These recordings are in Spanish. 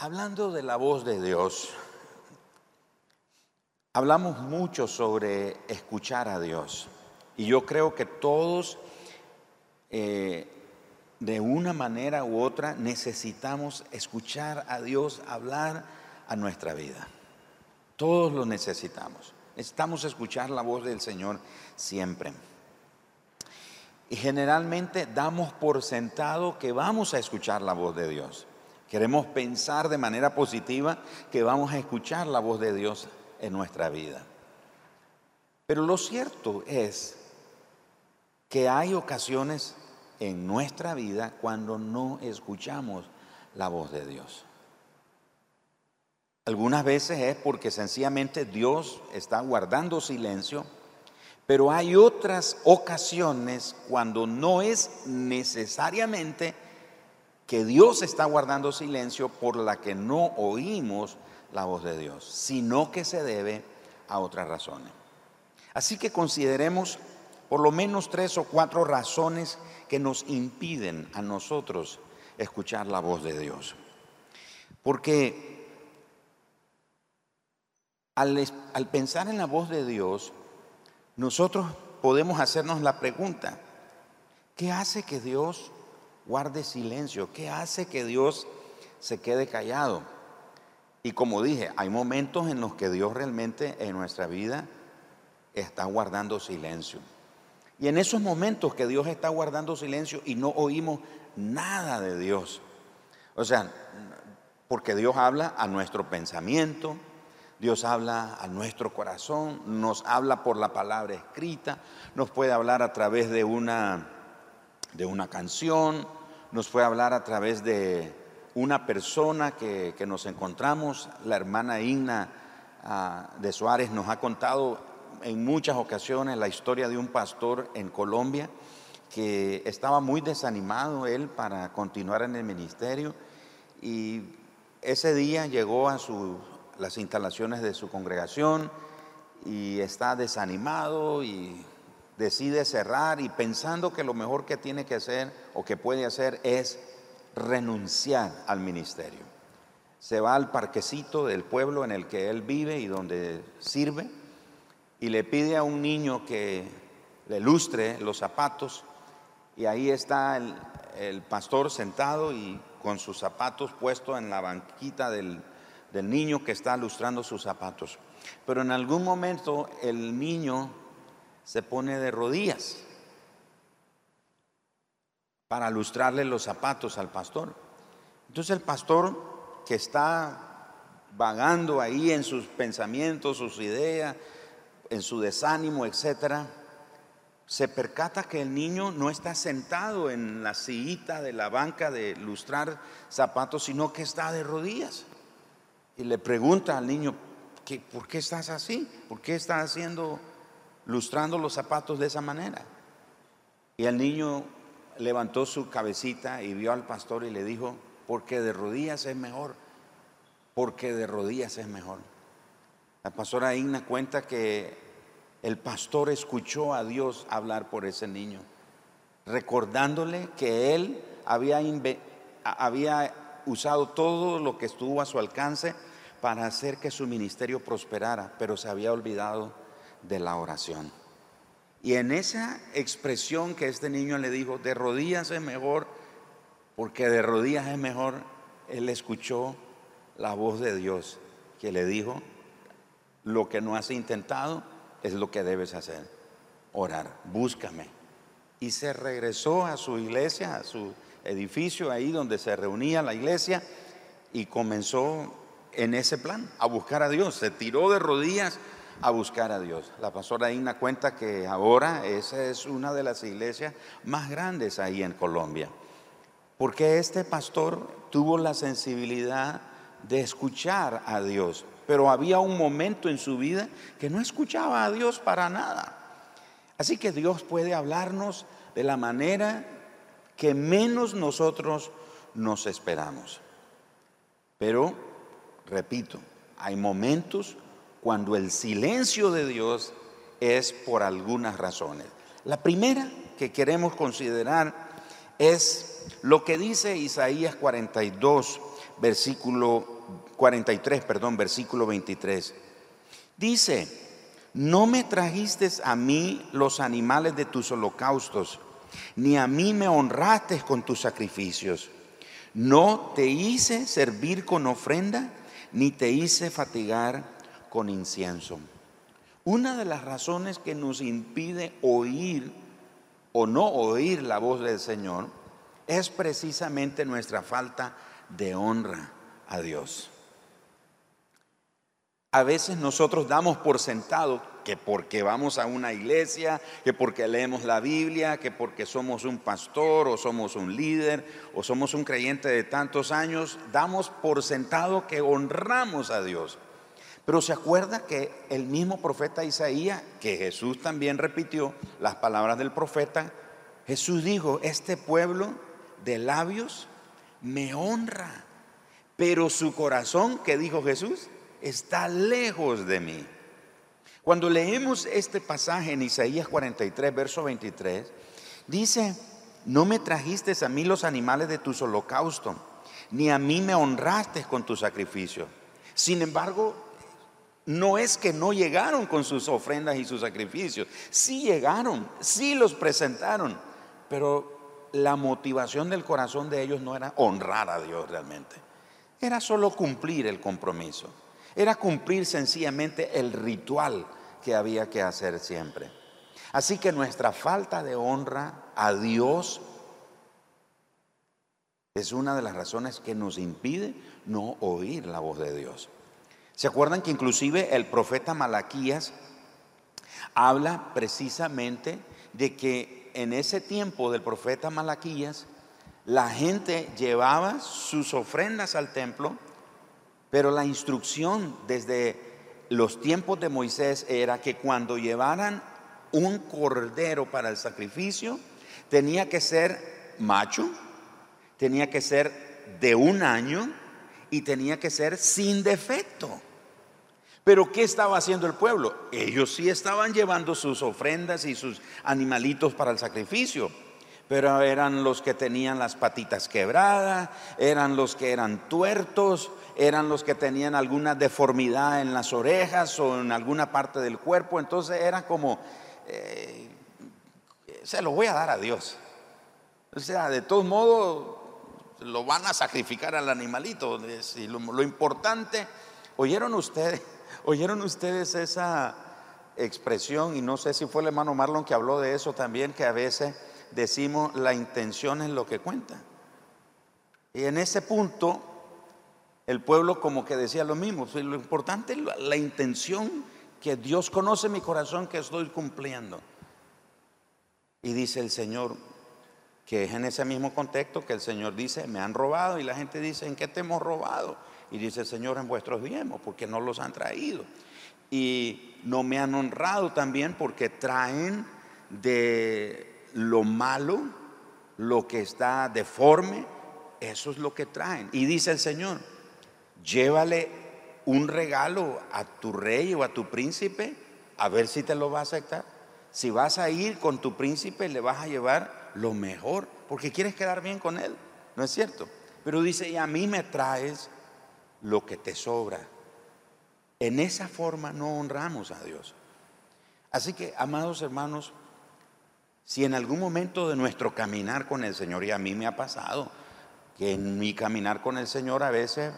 Hablando de la voz de Dios, hablamos mucho sobre escuchar a Dios. Y yo creo que todos, eh, de una manera u otra, necesitamos escuchar a Dios hablar a nuestra vida. Todos lo necesitamos. Necesitamos escuchar la voz del Señor siempre. Y generalmente damos por sentado que vamos a escuchar la voz de Dios. Queremos pensar de manera positiva que vamos a escuchar la voz de Dios en nuestra vida. Pero lo cierto es que hay ocasiones en nuestra vida cuando no escuchamos la voz de Dios. Algunas veces es porque sencillamente Dios está guardando silencio, pero hay otras ocasiones cuando no es necesariamente que Dios está guardando silencio por la que no oímos la voz de Dios, sino que se debe a otras razones. Así que consideremos por lo menos tres o cuatro razones que nos impiden a nosotros escuchar la voz de Dios. Porque al, al, pensar en la voz de Dios, nosotros podemos hacernos la pregunta, ¿qué hace que Dios guarde silencio? ¿Qué hace que Dios se quede callado? Y como dije, hay momentos en los que Dios realmente en nuestra vida está guardando silencio. Y en esos momentos que Dios está guardando silencio y no oímos nada de Dios. O sea, porque Dios habla a nuestro pensamiento, Dios habla a nuestro corazón, nos habla por la palabra escrita, nos puede hablar a través de una, de una canción, nos puede hablar a través de una persona que, nos encontramos, la hermana Igna ah, de Suárez nos ha contado en muchas ocasiones la historia de un pastor en Colombia que estaba muy desanimado él para continuar en el ministerio y ese día llegó a las instalaciones de su congregación y está desanimado y decide cerrar y pensando que lo mejor que tiene que hacer o que puede hacer es renunciar al ministerio. Se va al parquecito del pueblo en el que él vive y donde sirve y le pide a un niño que le lustre los zapatos y ahí está el, pastor sentado y con sus zapatos puestos en la banquita del, del niño que está lustrando sus zapatos. Pero en algún momento el niño se pone de rodillas para lustrarle los zapatos al pastor. Entonces el pastor que está vagando ahí en sus pensamientos, sus ideas, en su desánimo, etcétera, se percata que el niño no está sentado en la sillita de la banca de lustrar zapatos, sino que está de rodillas. Y le pregunta al niño, ¿por qué estás así? ¿Por qué estás haciendo lustrando los zapatos de esa manera. Y el niño levantó su cabecita y vio al pastor y le dijo, porque de rodillas es mejor, porque de rodillas es mejor. La pastora Igna cuenta que el pastor escuchó a Dios hablar por ese niño, recordándole que él había, había usado todo lo que estuvo a su alcance para hacer que su ministerio prosperara, pero se había olvidado de la oración. Y en esa expresión que este niño le dijo, de rodillas es mejor, porque de rodillas es mejor, él escuchó la voz de Dios que le dijo, lo que no has intentado es lo que debes hacer, orar, búscame. Y se regresó a su iglesia, a su edificio ahí donde se reunía la iglesia y comenzó en ese plan a buscar a Dios. Se tiró de rodillas a buscar a Dios. La pastora Igna cuenta que ahora esa es una de las iglesias más grandes ahí en Colombia, porque este pastor tuvo la sensibilidad de escuchar a Dios, pero había un momento en su vida que no escuchaba a Dios para nada. Así que Dios puede hablarnos de la manera que menos nosotros nos esperamos. Pero, repito, hay momentos cuando el silencio de Dios es por algunas razones. La primera que queremos considerar es lo que dice Isaías 42, versículo 43, perdón, versículo 23. Dice, no me trajiste a mí los animales de tus holocaustos, ni a mí me honraste con tus sacrificios. No te hice servir con ofrenda, ni te hice fatigar con incienso. Una de las razones que nos impide oír o no oír la voz del Señor es precisamente nuestra falta de honra a Dios. A veces nosotros damos por sentado que porque vamos a una iglesia, que porque leemos la Biblia, que porque somos un pastor o somos un líder o somos un creyente de tantos años, damos por sentado que honramos a Dios. Pero se acuerda que el mismo profeta Isaías, que Jesús también repitió las palabras del profeta, Jesús dijo, este pueblo de labios me honra, pero su corazón, que dijo Jesús, está lejos de mí. Cuando leemos este pasaje en Isaías 43, verso 23, dice, no me trajiste a mí los animales de tus holocaustos, ni a mí me honraste con tu sacrificio. Sin embargo, no es que no llegaron con sus ofrendas y sus sacrificios, sí llegaron, sí los presentaron, pero la motivación del corazón de ellos no era honrar a Dios realmente, era solo cumplir el compromiso. Era cumplir sencillamente el ritual que había que hacer siempre. Así que nuestra falta de honra a Dios es una de las razones que nos impide no oír la voz de Dios. ¿Se acuerdan que inclusive el profeta Malaquías habla precisamente de que en ese tiempo del profeta Malaquías la gente llevaba sus ofrendas al templo pero la instrucción desde los tiempos de Moisés era que cuando llevaran un cordero para el sacrificio, tenía que ser macho, tenía que ser de un año y tenía que ser sin defecto. Pero ¿qué estaba haciendo el pueblo? Ellos sí estaban llevando sus ofrendas y sus animalitos para el sacrificio pero eran los que tenían las patitas quebradas, eran los que eran tuertos, eran los que tenían alguna deformidad en las orejas o en alguna parte del cuerpo. Entonces era como, eh, se lo voy a dar a Dios. O sea, de todos modos, lo van a sacrificar al animalito. Lo importante, ¿oyeron ustedes, oyeron ustedes esa expresión? Y no sé si fue el hermano Marlon que habló de eso también, que a veces decimos la intención es lo que cuenta. Y en ese punto, el pueblo como que decía lo mismo. Lo importante es la, intención que Dios conoce mi corazón que estoy cumpliendo. Y dice el Señor, que es en ese mismo contexto que el Señor dice, me han robado. Y la gente dice, ¿en qué te hemos robado? Y dice el Señor, en vuestros diezmos, porque no los han traído. Y no me han honrado también porque traen de lo malo, lo que está deforme, eso es lo que traen. Y dice el Señor, llévale un regalo a tu rey o a tu príncipe, a ver si te lo va a aceptar. Si vas a ir con tu príncipe, le vas a llevar lo mejor, porque quieres quedar bien con él, ¿no es cierto? Pero dice, y a mí me traes lo que te sobra. En esa forma no honramos a Dios. Así que, amados hermanos, si en algún momento de nuestro caminar con el Señor, y a mí me ha pasado, que en mi caminar con el Señor a veces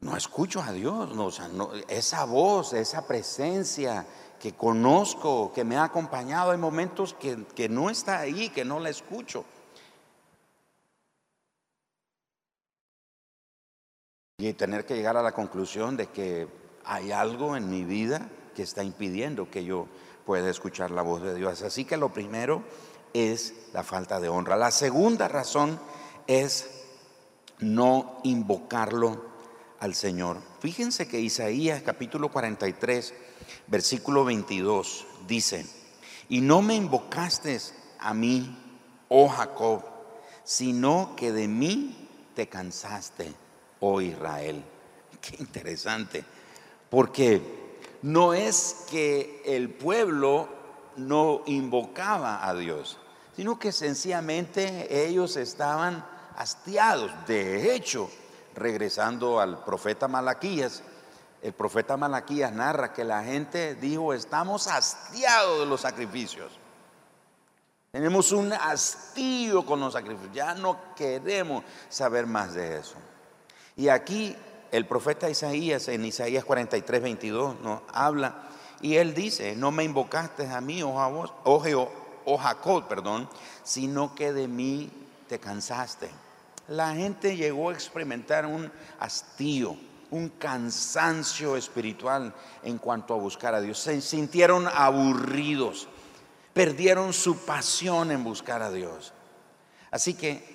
no escucho a Dios, no, esa voz, esa presencia que conozco, que me ha acompañado, hay momentos que, que no está ahí, que no la escucho. Y tener que llegar a la conclusión de que hay algo en mi vida que está impidiendo que yo puede escuchar la voz de Dios. Así que lo primero es la falta de honra. La segunda razón es no invocarlo al Señor. Fíjense que Isaías capítulo 43, versículo 22 dice, y no me invocaste a mí, oh Jacob, sino que de mí te cansaste, oh Israel. Qué interesante, porque no es que el pueblo no invocaba a Dios, sino que sencillamente ellos estaban hastiados. De hecho, regresando al profeta Malaquías, el profeta Malaquías narra que la gente dijo, estamos hastiados de los sacrificios. Tenemos un hastío con los sacrificios. Ya no queremos saber más de eso. Y aquí el profeta Isaías, en Isaías 43, 22, nos habla y él dice, no me invocaste a mí, oh, oh, oh Jacob, perdón, sino que de mí te cansaste. La gente llegó a experimentar un hastío, un cansancio espiritual en cuanto a buscar a Dios. Se sintieron aburridos, perdieron su pasión en buscar a Dios. Así que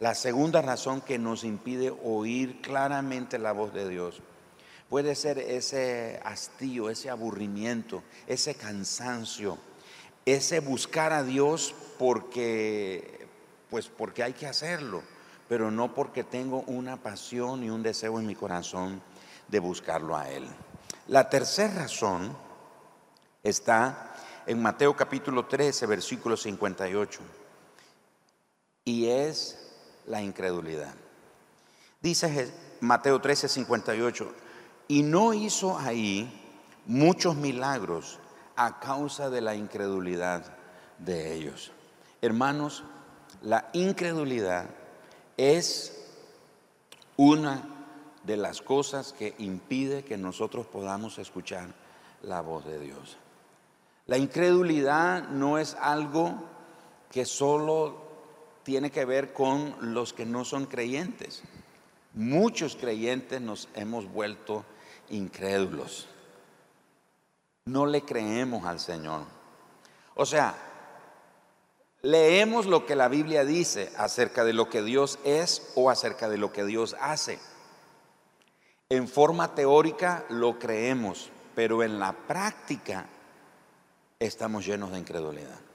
la segunda razón que nos impide oír claramente la voz de Dios puede ser ese hastío, ese aburrimiento, ese cansancio, ese buscar a Dios porque pues porque hay que hacerlo pero no porque tengo una pasión y un deseo en mi corazón de buscarlo a Él. La tercera razón está en Mateo capítulo 13, versículo 58, y es la incredulidad. Dice Mateo 13, 58, y no hizo ahí muchos milagros a causa de la incredulidad de ellos. Hermanos, la incredulidad es una de las cosas que impide que nosotros podamos escuchar la voz de Dios. La incredulidad no es algo que solo tiene que ver con los que no son creyentes. Muchos creyentes nos hemos vuelto incrédulos. No le creemos al Señor. O sea, Leemos lo que la Biblia dice acerca de lo que Dios es o acerca de lo que Dios hace. En forma teórica lo creemos, pero en la práctica estamos llenos de incredulidad.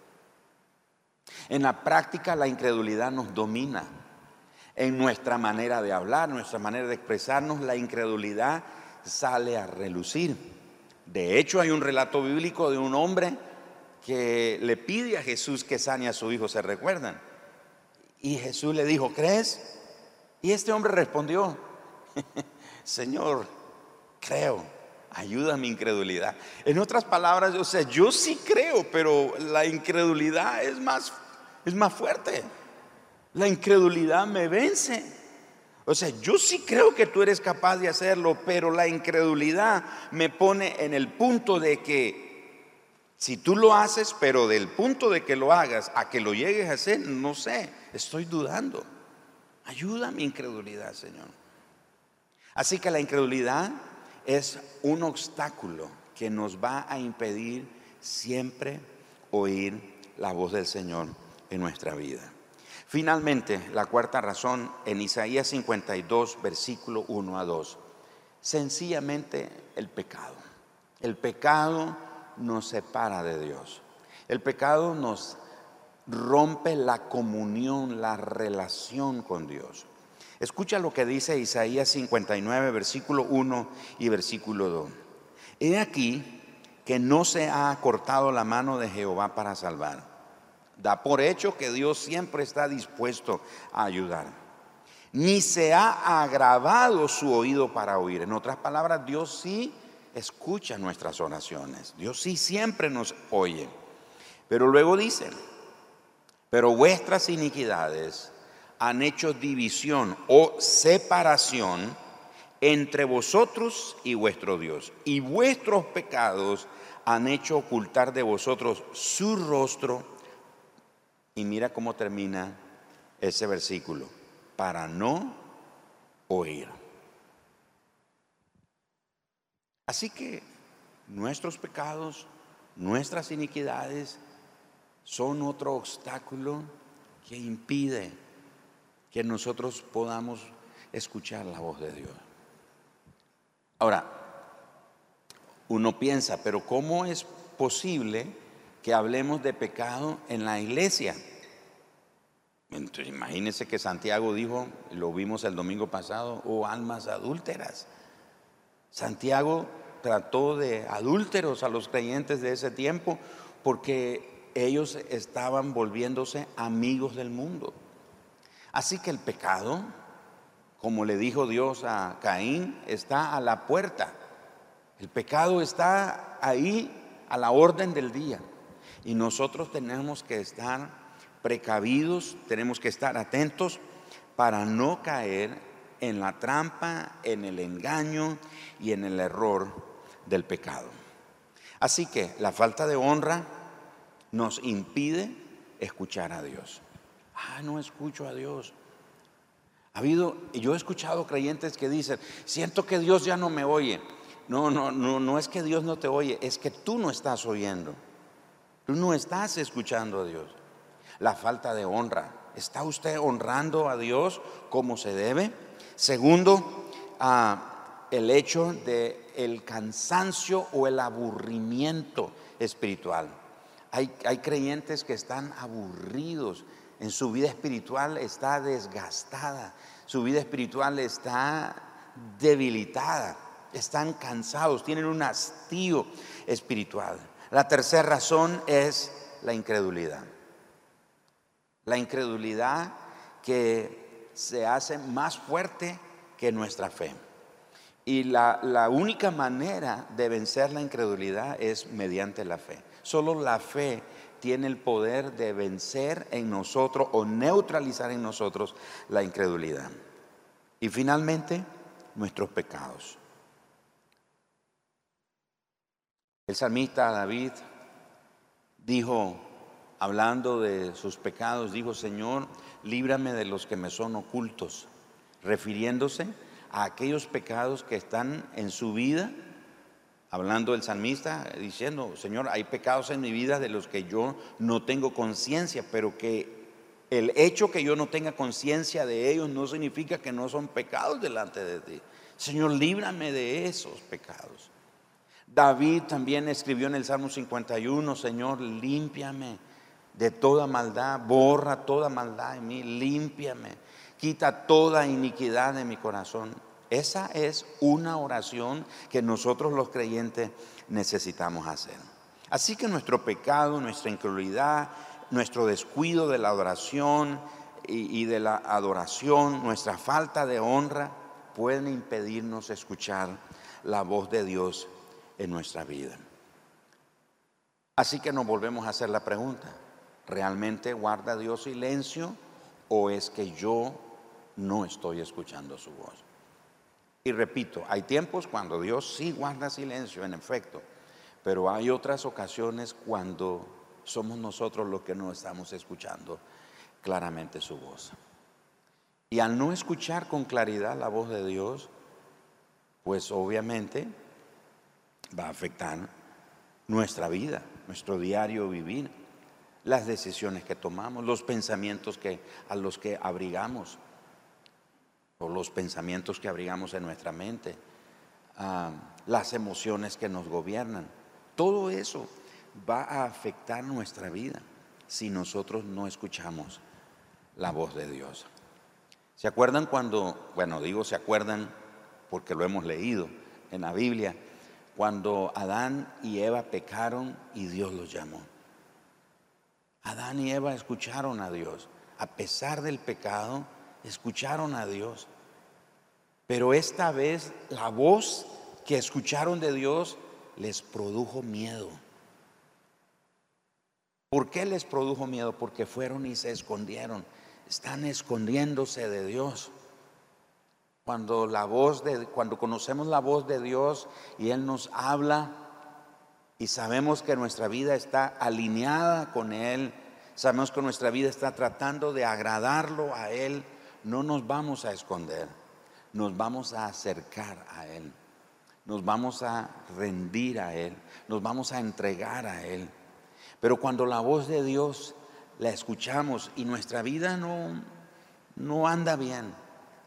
En la práctica la incredulidad nos domina. En nuestra manera de hablar, nuestra manera de expresarnos, la incredulidad sale a relucir. De hecho, hay un relato bíblico de un hombre que le pide a Jesús que sane a su hijo, ¿se recuerdan? Y Jesús le dijo, ¿crees? Y este hombre respondió, Señor, creo, ayuda a mi incredulidad. En otras palabras, o sea, yo sí creo, pero la incredulidad es más, es más fuerte. La incredulidad me vence. O sea, yo sí creo que tú eres capaz de hacerlo, pero la incredulidad me pone en el punto de que si tú lo haces, pero del punto de que lo hagas a que lo llegues a hacer, no sé, estoy dudando. Ayuda a mi incredulidad, Señor. Así que la incredulidad es un obstáculo que nos va a impedir siempre oír la voz del Señor en nuestra vida. Finalmente, la cuarta razón en Isaías 52, versículo 1 a 2. Sencillamente el pecado. El pecado nos separa de Dios. El pecado nos rompe la comunión, la relación con Dios. Escucha lo que dice Isaías 59, versículo 1 y versículo 2. He aquí que no se ha cortado la mano de Jehová para salvar. Da por hecho que Dios siempre está dispuesto a ayudar. Ni se ha agravado su oído para oír. En otras palabras, Dios sí escucha nuestras oraciones. Dios sí siempre nos oye. Pero luego dice, pero vuestras iniquidades han hecho división o separación entre vosotros y vuestro Dios. Y vuestros pecados han hecho ocultar de vosotros su rostro. Y mira cómo termina ese versículo, para no oír. Así que nuestros pecados, nuestras iniquidades son otro obstáculo que impide que nosotros podamos escuchar la voz de Dios. Ahora, uno piensa, pero ¿cómo es posible que hablemos de pecado en la iglesia? Entonces, imagínense que Santiago dijo, lo vimos el domingo pasado, oh, almas adúlteras. Santiago trató de adúlteros a los creyentes de ese tiempo porque ellos estaban volviéndose amigos del mundo. Así que el pecado, como le dijo Dios a Caín, está a la puerta. El pecado está ahí a la orden del día. Y nosotros tenemos que estar precavidos, tenemos que estar atentos para no caer en la trampa, en el engaño y en el error del pecado. Así que la falta de honra nos impide escuchar a Dios. Ah, no escucho a Dios. Ha habido, yo he escuchado creyentes que dicen, siento que Dios ya no me oye. No, no, no, no es que Dios no te oye, es que tú no estás oyendo. Tú no estás escuchando a Dios. La falta de honra. ¿Está usted honrando a Dios como se debe? Segundo, ah, el hecho de el cansancio o el aburrimiento espiritual. Hay, hay creyentes que están aburridos, en su vida espiritual está desgastada, su vida espiritual está debilitada, están cansados, tienen un hastío espiritual. La tercera razón es la incredulidad. La incredulidad que se hace más fuerte que nuestra fe. Y la, la, única manera de vencer la incredulidad es mediante la fe. Solo la fe tiene el poder de vencer en nosotros o neutralizar en nosotros la incredulidad. Y finalmente, nuestros pecados. El salmista David dijo, hablando de sus pecados, dijo, Señor, líbrame de los que me son ocultos, refiriéndose a aquellos pecados que están en su vida hablando el salmista, diciendo, Señor, hay pecados en mi vida de los que yo no tengo conciencia, pero que el hecho que yo no tenga conciencia de ellos no significa que no son pecados delante de ti. Señor, líbrame de esos pecados. David también escribió en el Salmo 51, Señor, límpiame de toda maldad, borra toda maldad en mí, límpiame, quita toda iniquidad de mi corazón. Esa es una oración que nosotros los creyentes necesitamos hacer. Así que nuestro pecado, nuestra incredulidad, nuestro descuido de la adoración y, de la adoración, nuestra falta de honra, pueden impedirnos escuchar la voz de Dios en nuestra vida. Así que nos volvemos a hacer la pregunta, ¿realmente guarda Dios silencio o es que yo no estoy escuchando su voz? Y repito, hay tiempos cuando Dios sí guarda silencio, en efecto, pero hay otras ocasiones cuando somos nosotros los que no estamos escuchando claramente su voz. Y al no escuchar con claridad la voz de Dios, pues obviamente va a afectar nuestra vida, nuestro diario vivir, las decisiones que tomamos, los pensamientos que, a los que abrigamos los pensamientos que abrigamos en nuestra mente, ah, las emociones que nos gobiernan. Todo eso va a afectar nuestra vida si nosotros no escuchamos la voz de Dios. ¿Se acuerdan cuando, bueno, digo se acuerdan porque lo hemos leído en la Biblia, cuando Adán y Eva pecaron y Dios los llamó? Adán y Eva escucharon a Dios. A pesar del pecado, escucharon a Dios. Pero esta vez la voz que escucharon de Dios les produjo miedo. ¿Por qué les produjo miedo? Porque fueron y se escondieron. Están escondiéndose de Dios. Cuando la voz de cuando conocemos la voz de Dios y él nos habla y sabemos que nuestra vida está alineada con él, sabemos que nuestra vida está tratando de agradarlo a él, no nos vamos a esconder nos vamos a acercar a Él, nos vamos a rendir a Él, nos vamos a entregar a Él. Pero cuando la voz de Dios la escuchamos y nuestra vida no, no anda bien,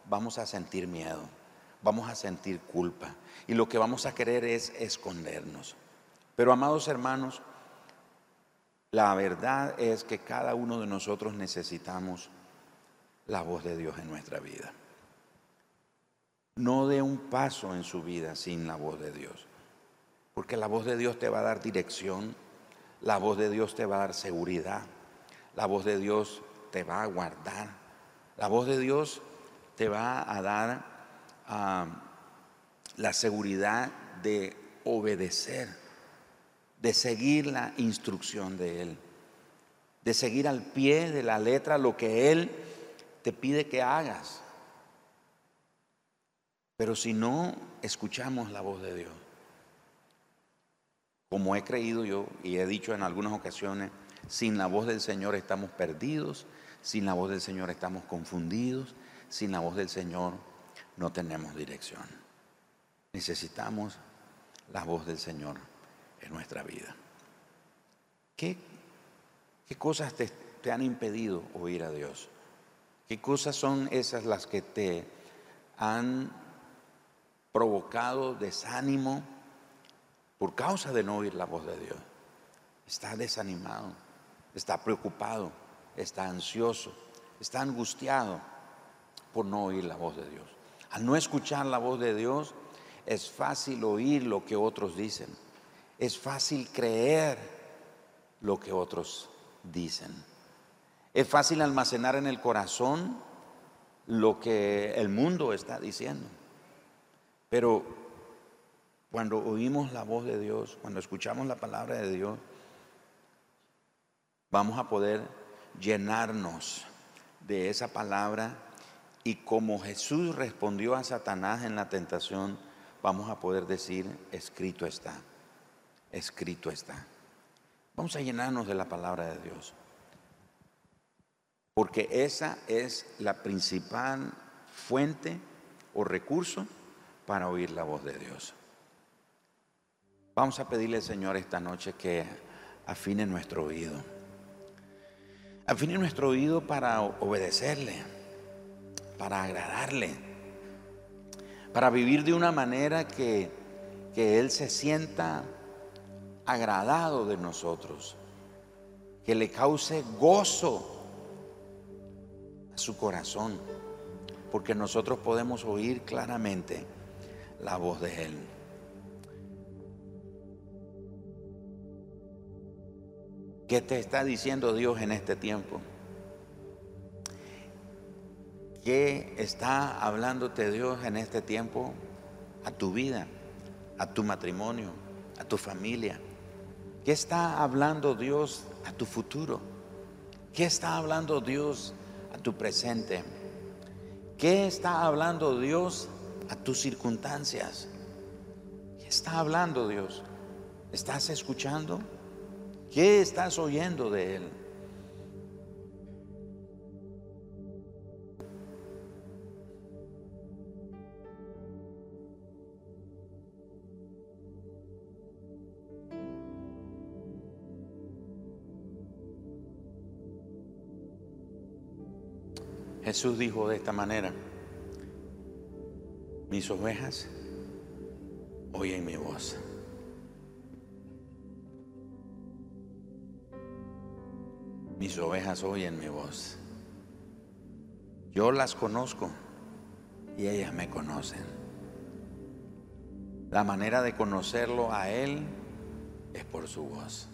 vamos a sentir miedo, vamos a sentir culpa y lo que vamos a querer es escondernos. Pero amados hermanos, la verdad es que cada uno de nosotros necesitamos la voz de Dios en nuestra vida. No dé un paso en su vida sin la voz de Dios. Porque la voz de Dios te va a dar dirección, la voz de Dios te va a dar seguridad, la voz de Dios te va a guardar, La voz de Dios te va a dar la seguridad de obedecer, de seguir la instrucción de Él, de seguir al pie de la letra lo que Él te pide que hagas. Pero si no escuchamos la voz de Dios, como he creído yo y he dicho en algunas ocasiones, sin la voz del Señor estamos perdidos, sin la voz del Señor estamos confundidos, sin la voz del Señor no tenemos dirección. Necesitamos la voz del Señor en nuestra vida. ¿Qué, qué cosas te, te han impedido oír a Dios? ¿Qué cosas son esas las que te han provocado desánimo por causa de no oír la voz de Dios? Está desanimado, está preocupado, está ansioso, está angustiado por no oír la voz de Dios. Al no escuchar la voz de Dios, es fácil oír lo que otros dicen. Es fácil creer lo que otros dicen. Es fácil almacenar en el corazón lo que el mundo está diciendo. Pero cuando oímos la voz de Dios, cuando escuchamos la palabra de Dios, vamos a poder llenarnos de esa palabra y como Jesús respondió a Satanás en la tentación, vamos a poder decir, escrito está, escrito está. Vamos a llenarnos de la palabra de Dios. Porque esa es la principal fuente o recurso para oír la voz de Dios. Vamos a pedirle al Señor esta noche que afine nuestro oído Afine nuestro oído para obedecerle, para agradarle, para vivir de una manera que, que Él se sienta agradado de nosotros, que le cause gozo a su corazón, porque nosotros podemos oír claramente la voz de Él. ¿Qué te está diciendo Dios en este tiempo? ¿Qué está hablándote Dios en este tiempo a tu vida, a tu matrimonio, a tu familia? ¿Qué está hablando Dios a tu futuro? ¿Qué está hablando Dios a tu presente? ¿Qué está hablando Dios a tus circunstancias? ¿Qué está hablando Dios? ¿Estás escuchando? ¿Qué estás oyendo de Él? Jesús dijo de esta manera, mis ovejas oyen mi voz. Mis ovejas oyen mi voz. Yo las conozco y ellas me conocen. La manera de conocerlo a Él es por su voz.